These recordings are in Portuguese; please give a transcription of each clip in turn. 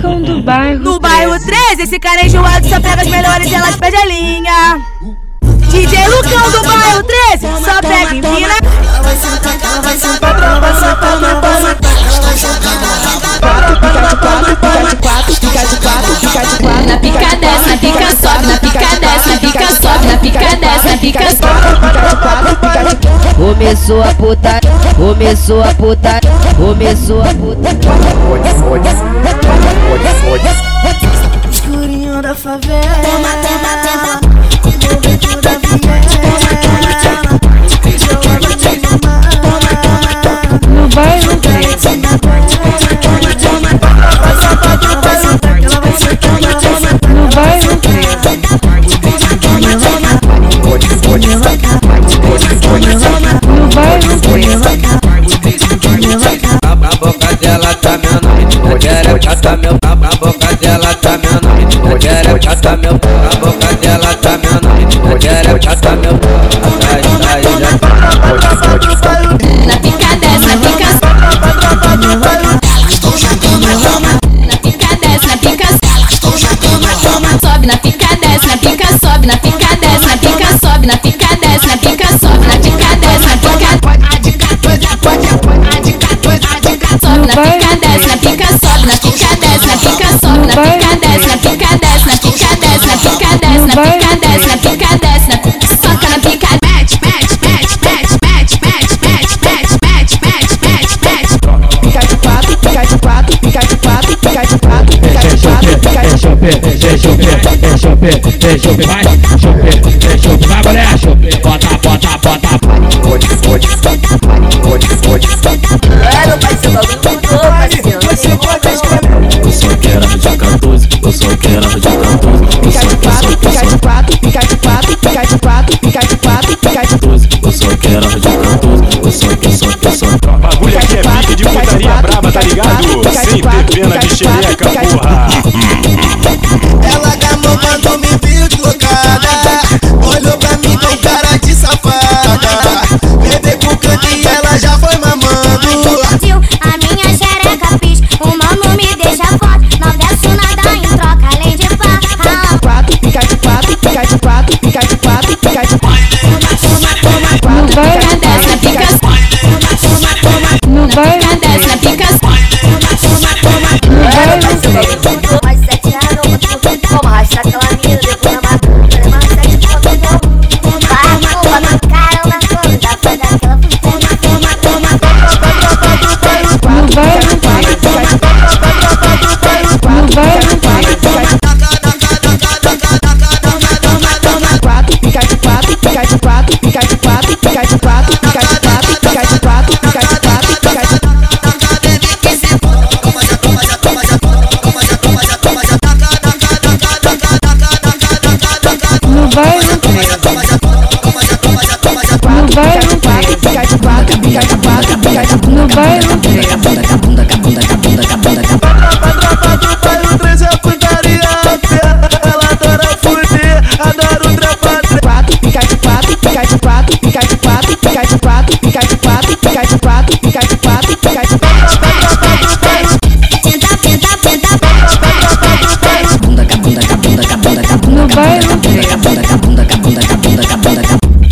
Do bairro No bairro 13, esse cara enjoado só pega as melhores e elas pede a linha. DJ Lucão do bairro 13, só pega em mina. Na pica desce, na pica sobe, na pica desce, na pica sobe, na pica desce, na pica sobe. Começou a putar, começou a putar começou a puta. Escurinho da favela. Toma, toma, toma. vem, chupa, vai, chupa, vem, chupa, vai, mulher, chupa, bota, bota, bota.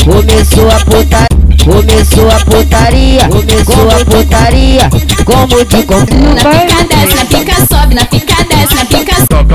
Começou a putaria, começou a putaria, começou a putaria, como te confio. Na pica desce, na pica sobe, na pica desce, na pica sobe.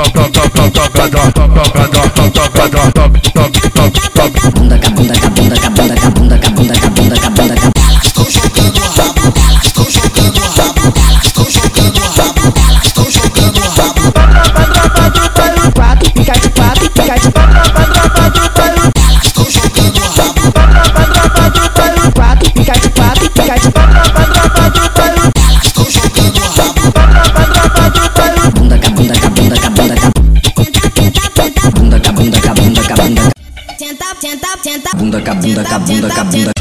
cabunda, cabunda, cabunda, cabunda.